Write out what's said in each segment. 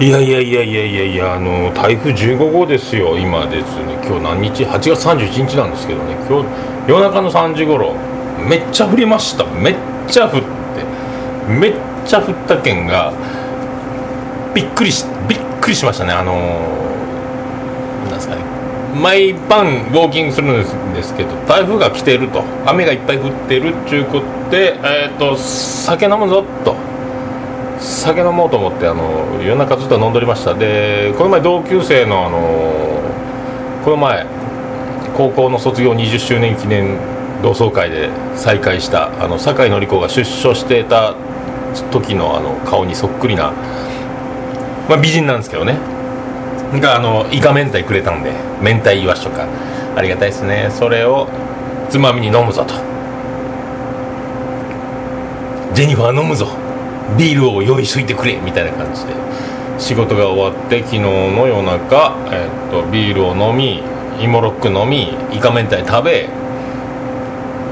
いやいやいやいやいやいやあの台風15号ですよ今ですね。今日何日？8月31日なんですけどね。今日夜中の3時頃めっちゃ降りました。めっちゃ降って。めっちゃ降った件がびっくりしびっくりしましたね。あのなんですかね。毎晩ウォーキングするんですけど台風が来てると。雨がいっぱい降ってるっちゅうことで、えーと、酒飲むぞと。酒飲もうと思ってあの夜中ずっと飲んでおりました。でこの前同級生のあのこの前高校の卒業20周年記念同窓会で再会したあの酒井紀子が出所していた時のあの顔にそっくりな、まあ、美人なんですけどね。があのイカ明太くれたんで明太イワシとか。ありがたいですね。それをつまみに飲むぞと。ジェニファー飲むぞ。ビールを用意しといてくれみたいな感じで。仕事が終わって昨日の夜中、え、っとビールを飲み芋ロック飲みイカ明太食べ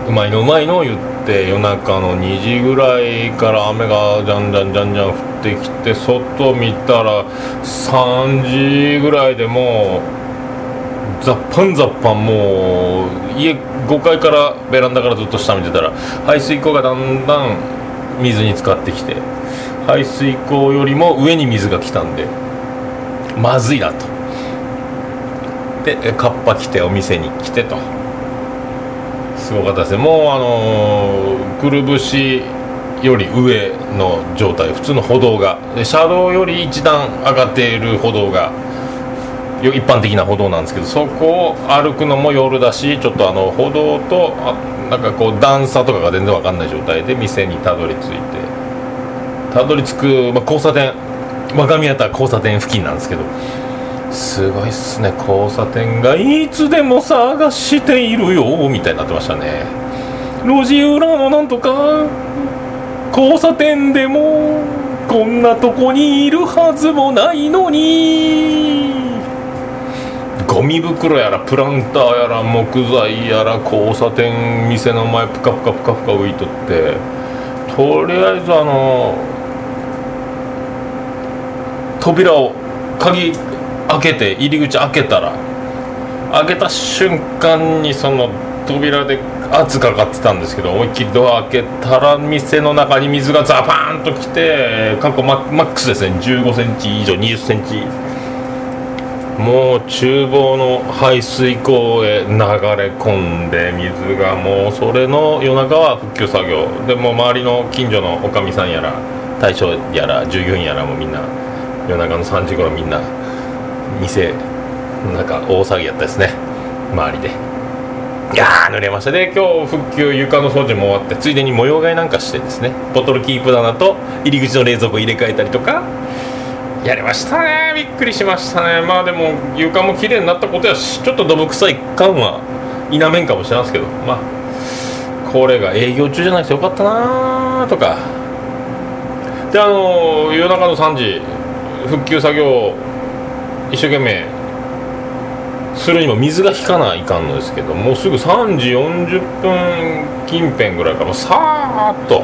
うまいのうまいの言って夜中の2時ぐらいから雨がじゃんじゃんじゃんじゃん降ってきて外見たら3時ぐらいでもうザッパンザッパンもう家5階からベランダからずっと下見てたら排水溝がだんだん水に浸かってきて排水溝よりも上に水が来たんでまずいなと。でカッパ来てお店に来てと。すごかったですね。もうあのー、くるぶしより上の状態普通の歩道が。で車道より一段上がっている歩道が一般的な歩道なんですけどそこを歩くのも夜だしちょっとあの歩道とあなんかこう段差とかが全然分かんない状態で店にたどり着いてたどり着く、まあ、交差点若宮田交差点付近なんですけどすごいっすね交差点がいつでも探しているよみたいになってましたね。路地裏のなんとか交差点でもこんなとこにいるはずもないのに。ゴミ袋やらプランターやら木材やら交差点店の前プカプカプカプカ浮いとってとりあえずあの扉を鍵開けて入り口開けたら開けた瞬間にその扉で圧かかってたんですけど思いっきりドア開けたら店の中に水がザパーンときて過去マックスですね。1 5センチ以上2 0センチもう厨房の排水溝へ流れ込んで水がもうそれの夜中は復旧作業。でも周りの近所のおかみさんやら大将やら従業員やらもみんな夜中の3時頃みんな店なんか大騒ぎやったですね。周りで。いやー濡れましたで今日復旧床の掃除も終わってついでに模様替えなんかしてですね。ボトルキープ棚と入り口の冷蔵庫入れ替えたりとか。やりましたね。びっくりしましたね。まあでも床も綺麗になったことやしちょっとどぶ臭い感は否めんかもしれないですけど。まあこれが営業中じゃなくてよかったなとか。であの夜中の3時復旧作業一生懸命するにも水が引かないかんのですけどもうすぐ3時40分近辺ぐらいからさーっと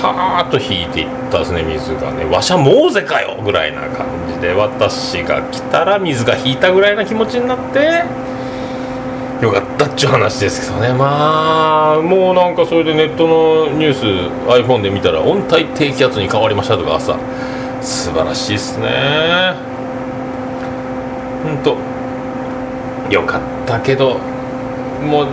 さーっと引いていったですね水がね。わしゃもうぜかよぐらいな感じで。私が来たら水が引いたぐらいな気持ちになって。よかったっちゅう話ですけどね。まあもうなんかそれでネットのニュース iPhone で見たら温帯低気圧に変わりましたとか朝素晴らしいっすね。本当よかったけどもう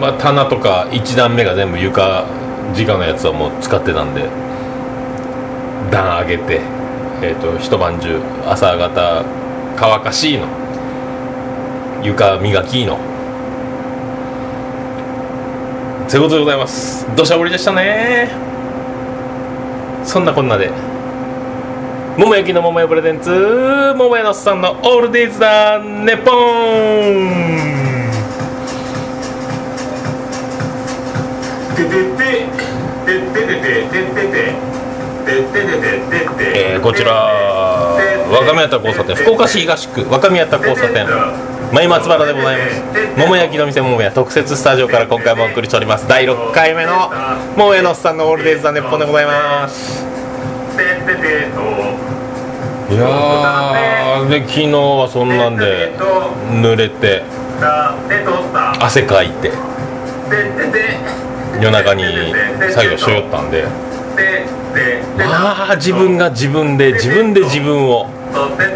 まあ棚とか1段目が全部床直のやつはもう使ってたんで段上げて、えーと、一晩中朝方乾かしいの床磨きの。ということでございます。土砂降りでしたね。そんなこんなで。桃焼きの桃屋プレゼンツ桃屋のさんのオールデイズだネポンえー、こちら若宮田交差点福岡市東区若宮田交差点前松原でございます。桃焼きの店桃屋特設スタジオから今回もお送りしております。第6回目の桃屋のさんのオールデイズ・ザ・ネッポンでございます。いやーで昨日はそんなんで濡れて汗かいて夜中に作業しよったんで。まあ自分が自分で自分で自分を。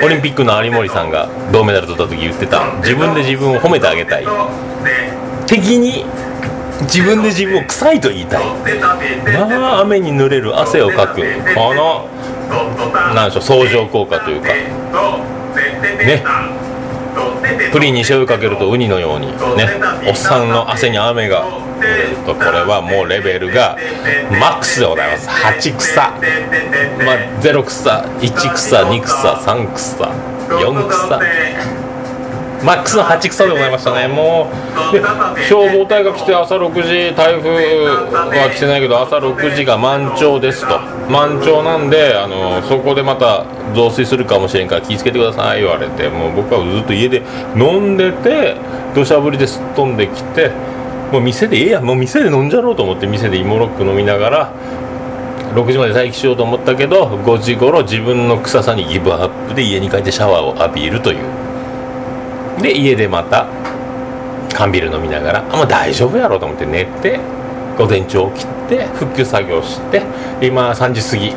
オリンピックの有森さんが銅メダル取った時言ってた自分で自分を褒めてあげたい。敵に自分で自分を臭いと言いたい。まあ雨に濡れる汗をかくこのなんでしょう相乗効果というかねプリンに醤油かけるとウニのようにねおっさんの汗に雨がとこれはもうレベルがマックスでございます。8草。まあ0草1草2草3草4草。マックスの8草でございましたね。もう消防隊が来て朝6時台風は来てないけど朝6時が満潮ですと。満潮なんであのそこでまた増水するかもしれんから気をつけてください言われてもう僕はずっと家で飲んでて土砂降りですっ飛んできてもう店でええやもう店で飲んじゃろうと思って店で芋ロック飲みながら6時まで待機しようと思ったけど5時頃自分の臭さにギブアップで家に帰ってシャワーを浴びるという。で家でまた缶ビール飲みながらあもう大丈夫やろうと思って寝て午前中起きて復旧作業して今3時過ぎ。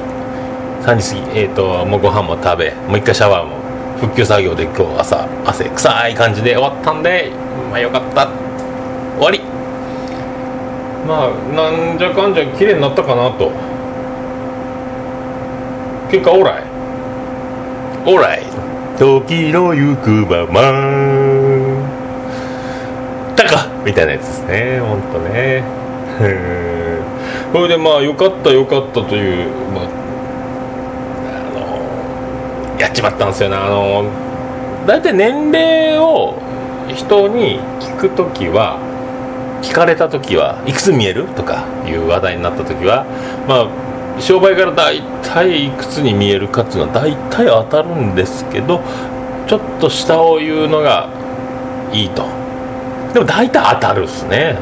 3時過ぎ。えっ、ー、ともうご飯も食べもう一回シャワーも復旧作業で今日朝汗臭い感じで終わったんでまあよかった。終わり。まあなんじゃかんじゃ綺麗になったかなと。結果オーライ。オーライ。時の行くまま。たかみたいなやつですね。ほんとね。それでまあよかったよかったという、まあ、あのやっちまったんですよね。あの大体年齢を人に聞く時は聞かれた時はいくつ見えるとかいう話題になった時はまあ商売から大体いくつに見えるかっていうのは大体当たるんですけどちょっと下を言うのがいいと。でも大体当たるっすね、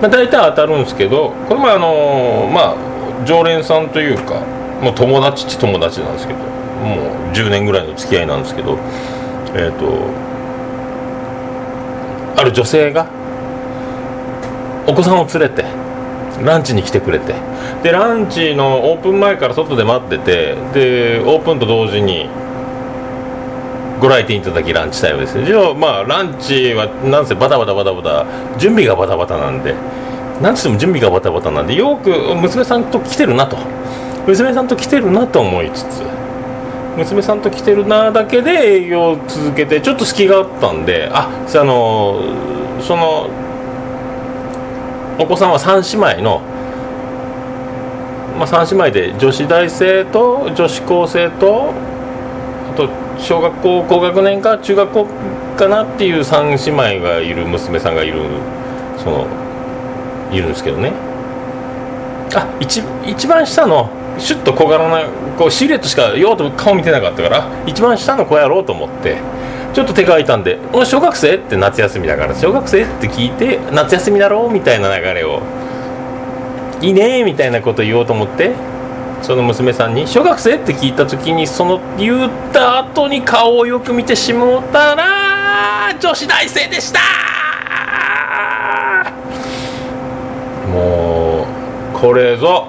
まあ、大体当たるんですけどこれもあのー、まあ常連さんというかもう友達っち友達なんですけどもう10年ぐらいの付き合いなんですけどえっ、ー、とある女性がお子さんを連れてランチに来てくれて。でランチのオープン前から外で待っててでオープンと同時にご来店いただきランチタイムですね。じゃあまあランチはなんせバタバタバタバタ準備がバタバタなんで。なんつっても準備がバタバタなんでよく娘さんと来てるなと。娘さんと来てるなと思いつつ娘さんと来てるなだけで営業を続けてちょっと隙があったんでああのそのお子さんは3姉妹の、まあ、3姉妹で女子大生と女子高生とあと小学校高学年か中学校かなっていう3姉妹がいる娘さんがいるそのいるんですけどね。あ一一番下のシュッと小柄なこうシルエットしかようと顔見てなかったから一番下の子やろうと思ってちょっと手が空いたんで「小学生?」って夏休みだから「小学生?」って聞いて「夏休みだろ?」みたいな流れを「いいね」みたいなこと言おうと思ってその娘さんに「小学生?」って聞いた時にその言った後に顔をよく見てしもうたら女子大生でしたもうこれぞ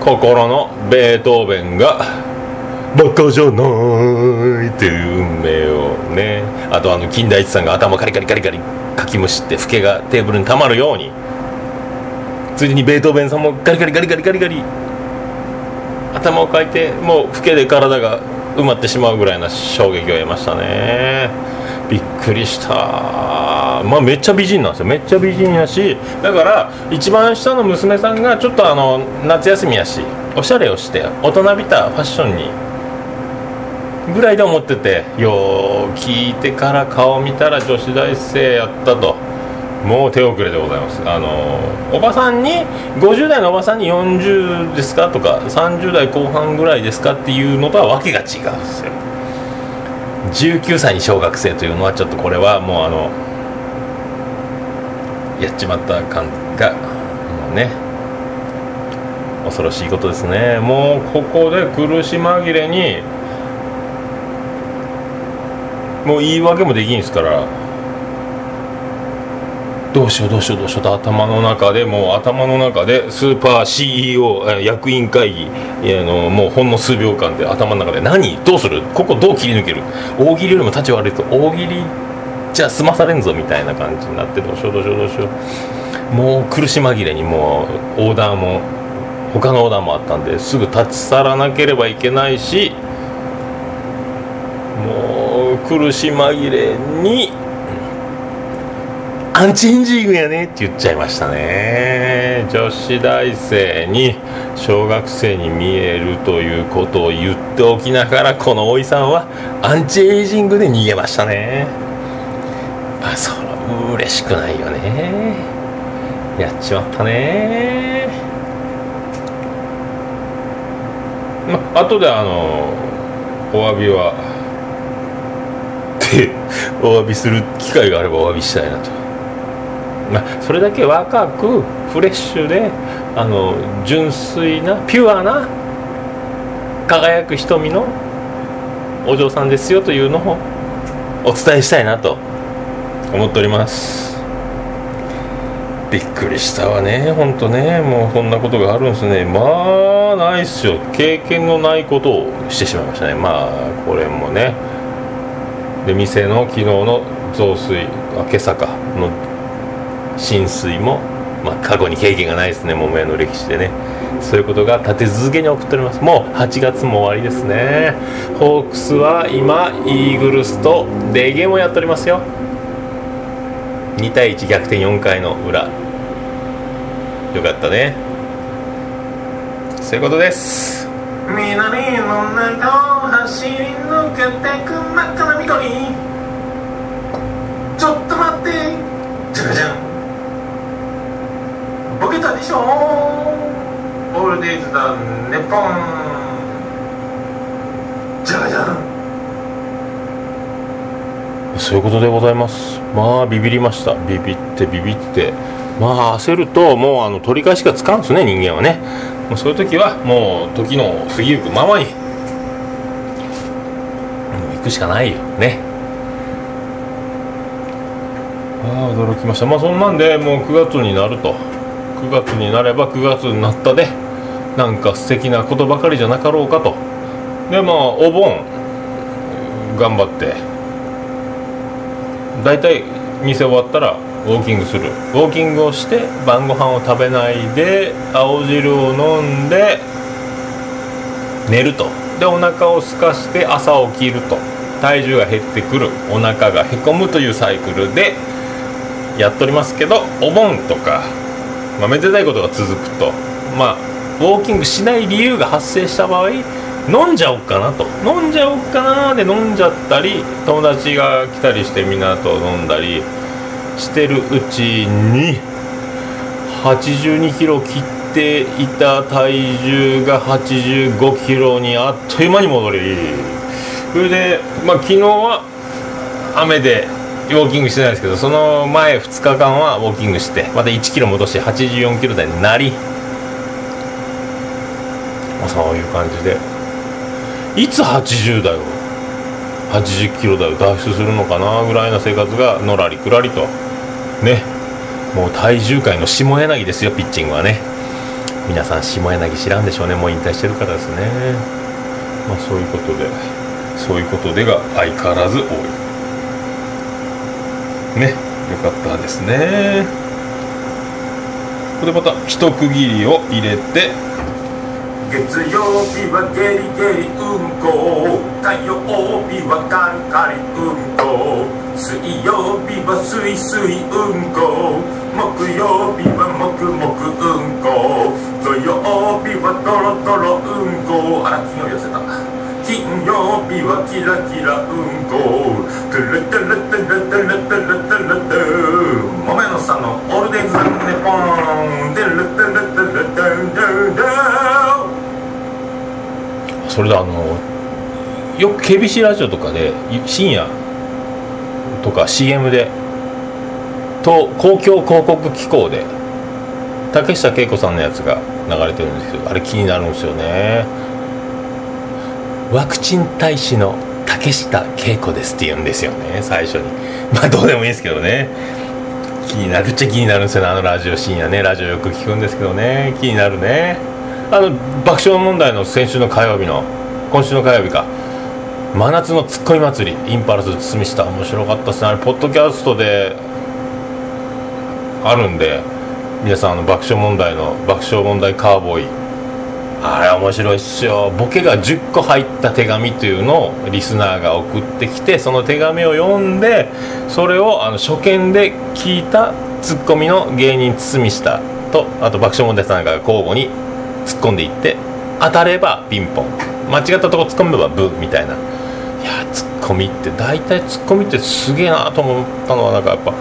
心のベートーベンがバカじゃないっていう運命をね。あとあの金田一さんが頭カリカリカリカリかきむしってフケがテーブルにたまるように。ついでにベートーベンさんもガリガリガリガリガリガリ。頭をかいてもうフケで体が埋まってしまうぐらいな衝撃を得ましたね。びっくりした。まあめっちゃ美人なんですよ。めっちゃ美人やし。だから一番下の娘さんがちょっとあの夏休みやしおしゃれをして大人びたファッションにぐらいで思っててよう聞いてから顔見たら女子大生やったと。もう手遅れでございます。あのおばさんに50代のおばさんに40ですかとか30代後半ぐらいですかっていうのとは訳が違うんですよ。19歳に小学生というのはちょっとこれはもうあのやっちまった感がもうね恐ろしいことですね。もうここで苦し紛れにもう言い訳もできんすからどうしようどうしようどうしようと頭の中でもう頭の中でスーパー CEO 役員会議あのもうほんの数秒間で頭の中で何？どうする？ここどう切り抜ける？大喜利よりも立ち悪いと大喜利じゃ済まされんぞみたいな感じになってどうしようどうしようどうしよう。もう苦し紛れにもうオーダーも他のオーダーもあったんですぐ立ち去らなければいけないし苦し紛れにアンチエンジングやねって言っちゃいましたね。女子大生に小学生に見えるということを言っておきながらこのおいさんはアンチエイジングで逃げましたね。まあそら嬉しくないよね。やっちまったね。まあ後であのお詫びはて お詫びする機会があればお詫びしたいなと。まあ、それだけ若くフレッシュであの純粋なピュアな輝く瞳のお嬢さんですよというのをお伝えしたいなと思っております。びっくりしたわね。本当ね。もうこんなことがあるんですね。まあないっすよ。経験のないことをしてしまいましたね。まあこれもね。で店の昨日の増水あ今朝かの浸水も、まあ、過去に経験がないですね桃屋の歴史でね。そういうことが立て続けに起こっております。もう8月も終わりですね。ホークスは今イーグルスとデーゲームをやっておりますよ。2対1逆転4回の裏。よかったね。そういうことです。南の中を走り抜けてく真っ赤な緑。ちょっと待って。じゃかじゃん。ボケたでしょ。オールデイズだネポン。じゃかじゃん。そういうことでございます。まあビビりました。ビビってビビって。まあ焦るともうあの取り返しがつかんですね人間はね。もうそういう時はもう時の過ぎゆくままに行くしかないよ。ね。ああ驚きました。まあそんなんでもう9月になると。9月になれば9月になったでなんか素敵なことばかりじゃなかろうかと。でまあお盆頑張って。大体店終わったらウォーキングする。ウォーキングをして晩ご飯を食べないで青汁を飲んで寝ると。でお腹を空かして朝起きると。体重が減ってくる。お腹がへこむというサイクルでやっておりますけどお盆とか、まあ、めでたいことが続くと。まあウォーキングしない理由が発生した場合飲んじゃおっかなと。飲んじゃおっかなで飲んじゃったり友達が来たりしてみんなと飲んだりしてるうちに82キロ切っていた体重が85キロにあっという間に戻りそれでまあ昨日は雨でウォーキングしてないですけどその前2日間はウォーキングしてまた1キロ戻して84キロ台になり、まあ、そういう感じで。いつ80代を80キロ台を脱出するのかな？ぐらいな生活がのらりくらりと。ね。もう体重界の下柳ですよピッチングはね。皆さん下柳知らんでしょうね。もう引退してるからですね。まあそういうことでそういうことでが相変わらず多い。ね。よかったですね。これまた一区切りを入れて。月曜日はゲリゲリうんこ火曜日はカリカリうんこ水曜日はスイスイうんこ。木曜日はもくもくうんこ。土曜日はトロトロうんこ。あら金曜日寄せた金曜日はキラキラうんこトゥルトゥルトゥルトゥルトゥルトゥルトゥもめのさんのオールデイズ・ザ・ネポントゥルトゥルトゥルトゥルトゥルトゥそれであのよく KBC ラジオとかで深夜とか CM でと公共広告機構で竹下恵子さんのやつが流れてるんですけどあれ気になるんですよね。ワクチン大使の竹下恵子ですって言うんですよね最初に。まあどうでもいいですけどね。気になるっちゃ気になるんですよねあのラジオ深夜ね。ラジオよく聞くんですけどね。気になるね。あの爆笑問題の先週の火曜日の今週の火曜日か。真夏のツッコミ祭りインパルス堤下面白かったですね。あれポッドキャストであるんで皆さんあの爆笑問題の爆笑問題カーボーイ。あれ面白いっすよ。ボケが10個入った手紙というのをリスナーが送ってきてその手紙を読んでそれをあの初見で聞いたツッコミの芸人堤下とあと爆笑問題さんが交互に突っ込んでいって当たればピンポン。間違ったとこ突っ込めばブーみたいな。いやツッコミって大体ツッコミってすげえなと思ったのはなんかやっぱ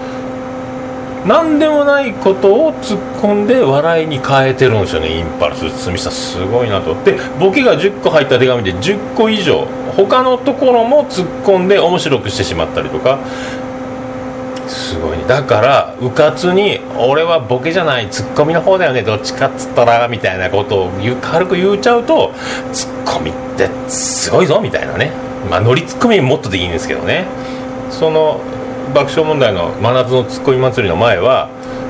何でもないことを突っ込んで笑いに変えてるんですよねインパルス堤下すごいなと。でボケが10個入った手紙で10個以上他のところも突っ込んで面白くしてしまったりとか。すごいね。だからうかつに「俺はボケじゃないツッコミの方だよねどっちかっつったら」みたいなことを軽く言っちゃうとツッコミってすごいぞみたいなね。まあノリツッコミもっとでいいんですけどね。その爆笑問題の真夏のツッコミ祭りの前は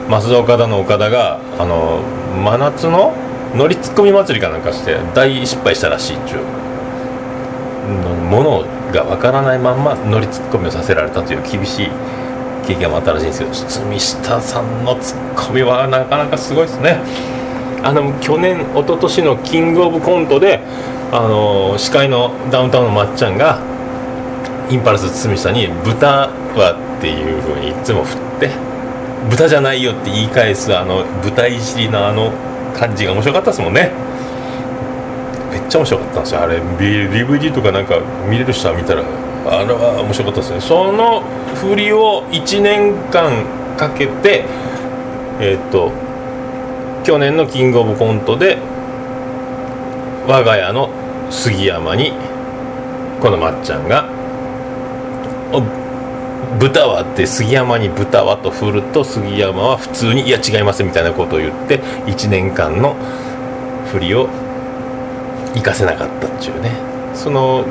増田岡田の岡田があの真夏のノリツッコミ祭りかなんかして大失敗したらしいっちゅうものがわからないまんまノリツッコミをさせられたという厳しい経験もあったらしいんですけど堤下さんのツッコミはなかなかすごいですね。あの去年一昨年のキングオブコントであの司会のダウンタウンのまっちゃんがインパルス堤下に「豚は」っていうふうにいつも振って「豚じゃないよ」って言い返すあの豚いじりのあの感じが面白かったですもんね。めっちゃ面白かったんですよ。あれ DVD とかなんか見れる人は見たらあれは面白かったですね。その振りを1年間かけてえっ、と去年のキングオブコントで我が家の杉山にこのまっちゃんが豚はって杉山に豚はと振ると杉山は普通にいや違いますみたいなことを言って1年間の振りを活かせなかったっちゅうね。その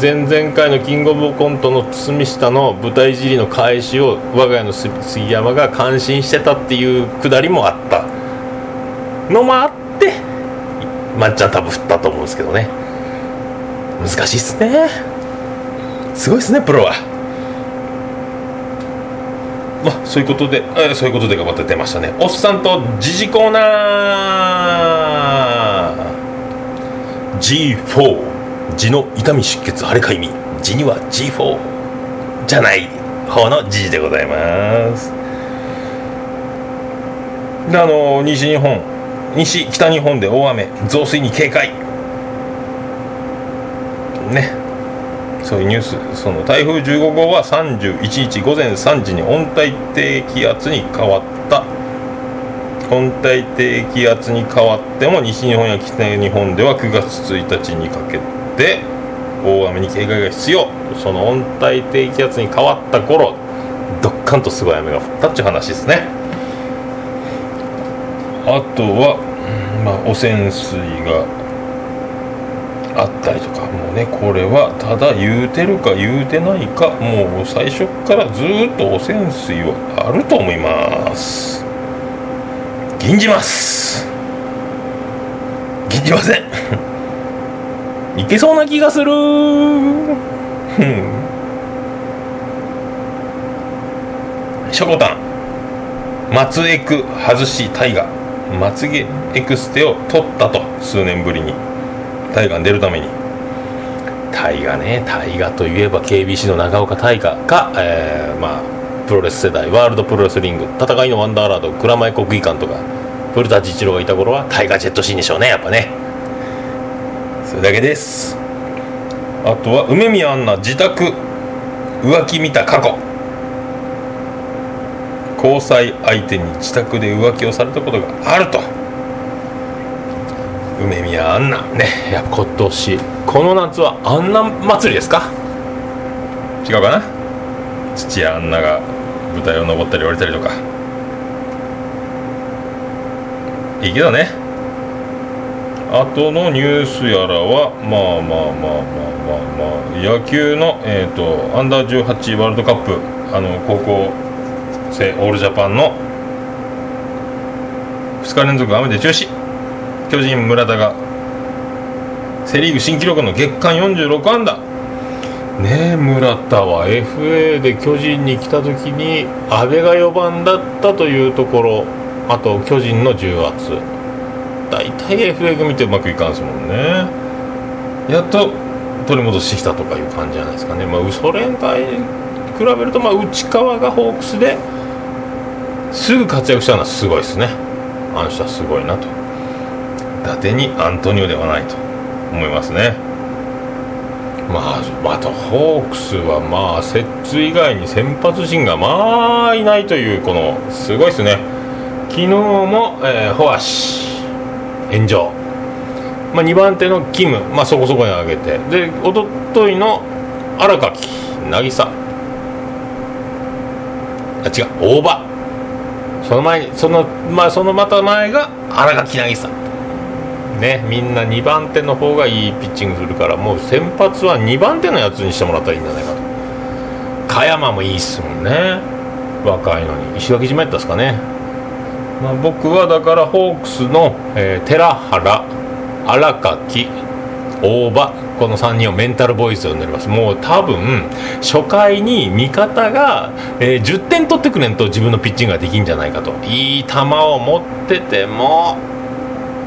前々回のキングオブコントの堤下の舞台いじりの返しを我が家の杉山が感心してたっていうくだりもあった。のもあってまっちゃん多分振ったと思うんですけどね。難しいっすね。すごいっすねプロは。まあそういうことで、えーそういうことで頑張って出ましたね。おっさんと時事コーナー。G4 痔の痛み出血腫れかゆみ。痔には G4 じゃない方の時事でございます。であの西日本。西北日本で大雨増水に警戒。ね。そういうニュースその台風15号は31日午前3時に温帯低気圧に変わった。温帯低気圧に変わっても西日本や北日本では9月1日にかけて大雨に警戒が必要。その温帯低気圧に変わった頃どっかんとすごい雨が降ったっていう話ですね。あとは、まあ、汚染水があったりとかもうねこれはただ言うてるか言うてないかもう最初からずっと汚染水はあると思います。吟じます。吟じません。いけそうな気がする。うん。しょこたん松エク外し大河。まつげエクステを取ったと数年ぶりに。大河に出るために。大河ね大河といえば KBC の長岡大河か、えーまあプロレス世代ワールドプロレスリング。戦いのワンダーラード蔵前国技館とか古舘一郎がいた頃はタイガジェットシーンでしょうねやっぱね。それだけです。あとは梅宮アンナ自宅浮気見た過去。交際相手に自宅で浮気をされたことがあると。梅宮アンナ。ねいや今年この夏はアンナ祭りですか？違うかな？土屋アンナが舞台を登ったり降りたりとか。いいけどね。後のニュースやらはまあまあまあまあまあまあ野球の、えーと、アンダー18ワールドカップあの高校生オールジャパンの2日連続雨で中止。巨人村田がセ・リーグ新記録の月間46安打。ねえ村田は FA で巨人に来た時に阿部が4番だったというところ。あと巨人の重圧。大体 FA 組ってうまくいかんすもんね。やっと取り戻してきたとかいう感じじゃないですかね。まあそれに比べるとまあ内川がホークスですぐ活躍したのはすごいですね。あの人はすごいなと。伊達にアントニオではないと思いますね。まあ、またホークスはまあ摂津以外に先発陣がまあいないというこのすごいですね。昨日も、えー、ホアシ炎上、まあ、2番手のキム、まあ、そこそこに上げて。でおとといの荒垣渚。あ違う大場。その前その,、まあ、そのまた前が荒垣渚。ねみんな2番手の方がいいピッチングするからもう先発は2番手のやつにしてもらったらいいんじゃないかと。加山もいいっすもんね。若いのに。石垣島やったっすかね、まあ、僕はだからホークスの、えー、寺原荒垣大場この3人をメンタルボイスと呼んでおります。もう多分初回に味方が、えー、10点取ってくれんと自分のピッチングができんじゃないかと。いい球を持ってても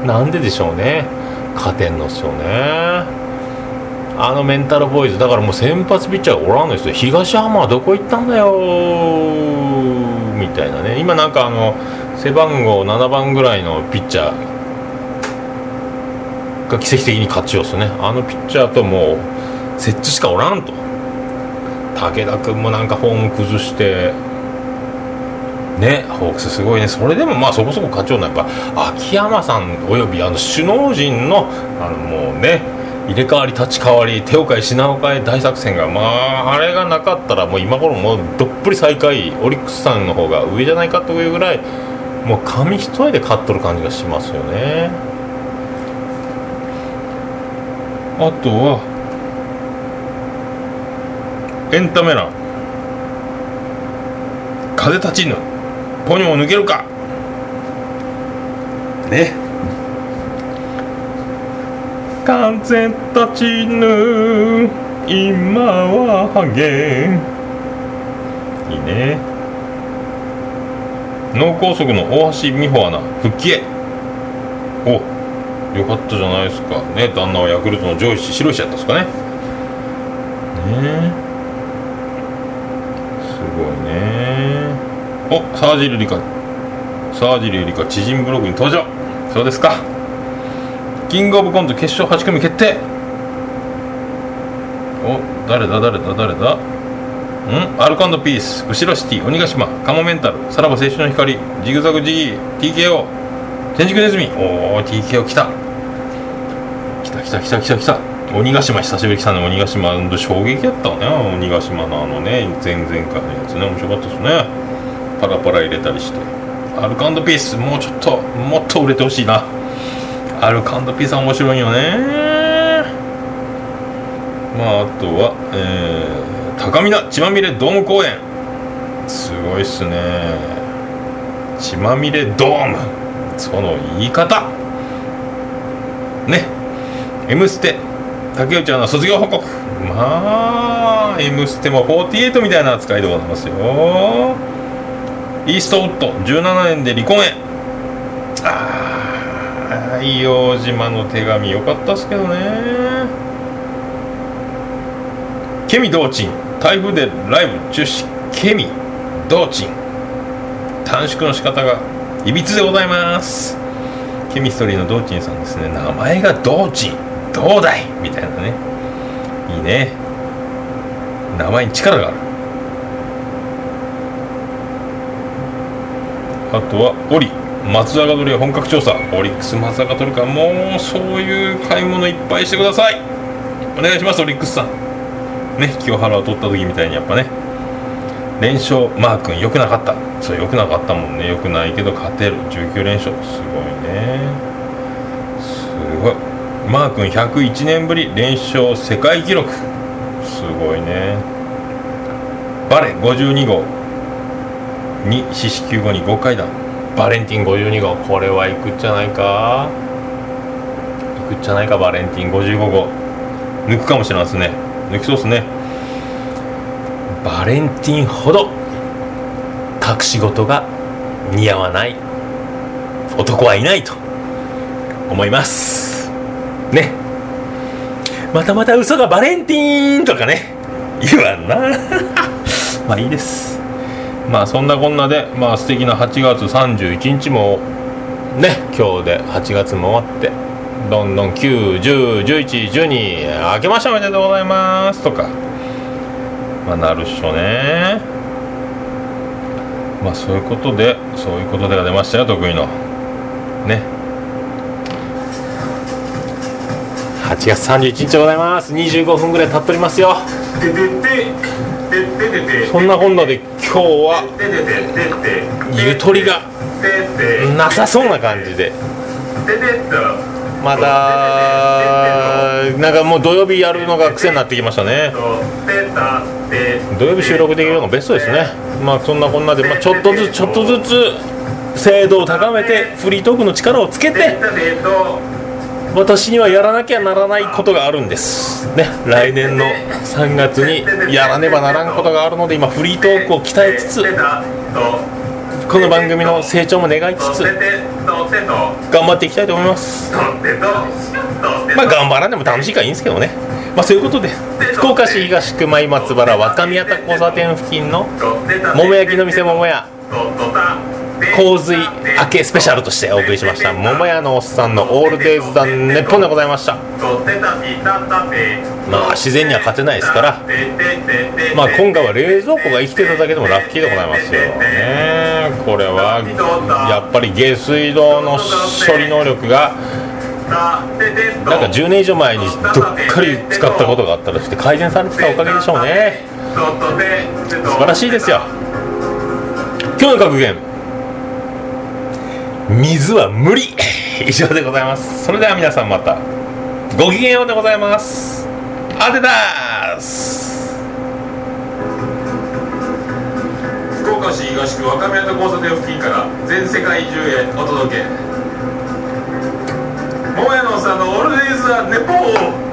なんででしょうね。勝てんのっすよね。あのメンタルボーイズだからもう先発ピッチャーおらんのですよ。東浜はどこ行ったんだよ。みたいなね。今なんかあの背番号7番ぐらいのピッチャーが奇跡的に勝ちようすね。あのピッチャーともう摂津しかおらんと。武田君もなんかフォーム崩してねホークスすごいね。それでもまあそこそこ課長のやっぱ秋山さんおよびあの首脳陣のあのもうね入れ替わり立ち替わり手を変え品を変え大作戦がまああれがなかったらもう今頃もうどっぷり最下位オリックスさんの方が上じゃないかというぐらいもう紙一重で勝っとる感じがしますよね。あとはエンタメ欄。風立ちぬ。ポニョを抜けるか。ね。風立ちぬ。今はハゲいいね。脳梗塞の大橋美穂アナ復帰へ。およかったじゃないですか。ね旦那はヤクルトの上司白石やったんですかね。ねすごいね。お沢尻リカ沢尻リカ知人ブログに登場。そうですか。キングオブコント決勝8組決定。お誰だ誰だ誰だ。ん？アルカンドピース。後ろシティ鬼ヶ島。カモメンタル。さらば青春の光。ジグザグジギー。TKO 天竺ネズミ。おお TKO 来た。来た来た来た来た来た。鬼ヶ島久しぶり来たね。鬼ヶ島衝撃やったわね。鬼ヶ島のあのね前々回のやつね。面白かったですね。パラパラ入れたりして。アルカンドピースもうちょっともっと売れてほしいな。アルカンドピース面白いよね。まああとは、えー、高見菜血まみれドーム公演。すごいっすね。血まみれドーム。その言い方。ね「M ステ」竹内アナ卒業報告。まあ「M ステ」も48みたいな扱いでございますよ。イーストウッド17年で離婚へ。ああ硫黄島の手紙よかったっすけどね。ケミ道珍台風でライブ中止。ケミ道珍短縮の仕方がいびつでございます。ケミストリーの道珍さんですね。名前が道珍道大みたいなね。いいね。名前に力がある。あとはオリ。松坂取り本格調査。オリックス松坂取るかもうそういう買い物いっぱいしてください。お願いしますオリックスさん。ね清原を取った時みたいにやっぱね。連勝マー君良くなかった。そう良くなかったもんね。良くないけど勝てる。19連勝。すごいね。すごい。マー君101年ぶり連勝世界記録。すごいね。バレ52号。に四死球後に5回だ。バレンティン52号。これはいくんじゃないか。いくんじゃないかバレンティン。55号。抜くかもしれないですね。抜きそうですね。バレンティンほど隠し事が似合わない男はいないと思います。ね。またまた嘘がバレンティーンとかね。言わんな。まあいいです。まあそんなこんなでまあ素敵な8月31日もね今日で8月も終わってどんどん9101112明けましておめでとうございますとか。まあなるっしょね。まあそういうことでそういうことでが出ましたよ得意の。ね。8月31日でございます。25分ぐらい経っておりますよ。そんなこんなで今日はゆとりがなさそうな感じで。またなんかもう土曜日やるのが癖になってきましたね。土曜日収録できるのがベストですね。まあそんなこんなで、まあ、ちょっとずつちょっとずつ精度を高めてフリートークの力をつけて私にはやらなきゃならないことがあるんです。ね来年の3月にやらねばならんことがあるので今フリートークを鍛えつつこの番組の成長も願いつつ頑張っていきたいと思います。まあ頑張らんでも楽しいからいいんですけどね。まあそういうことで福岡市東区前松原若宮田交差点付近の桃焼きの店桃屋。洪水明けスペシャルとしてお送りしました桃屋のおっさんのオールデイズ・ザ・ネッポンでございました。まあ自然には勝てないですからまあ今回は冷蔵庫が生きてただけでもラッキーでございますよ。ねこれはやっぱり下水道の処理能力がなんか10年以上前にどっかり使ったことがあったらして改善されてたおかげでしょうね。素晴らしいですよ。今日の格言。水は無理。以上でございます。それでは皆さんまた。ごきげんようでございます。アデダース福岡市東区若宮と交差点付近から全世界中へお届け。桃屋のおっさんのオールデイズ・ザ・ネポー。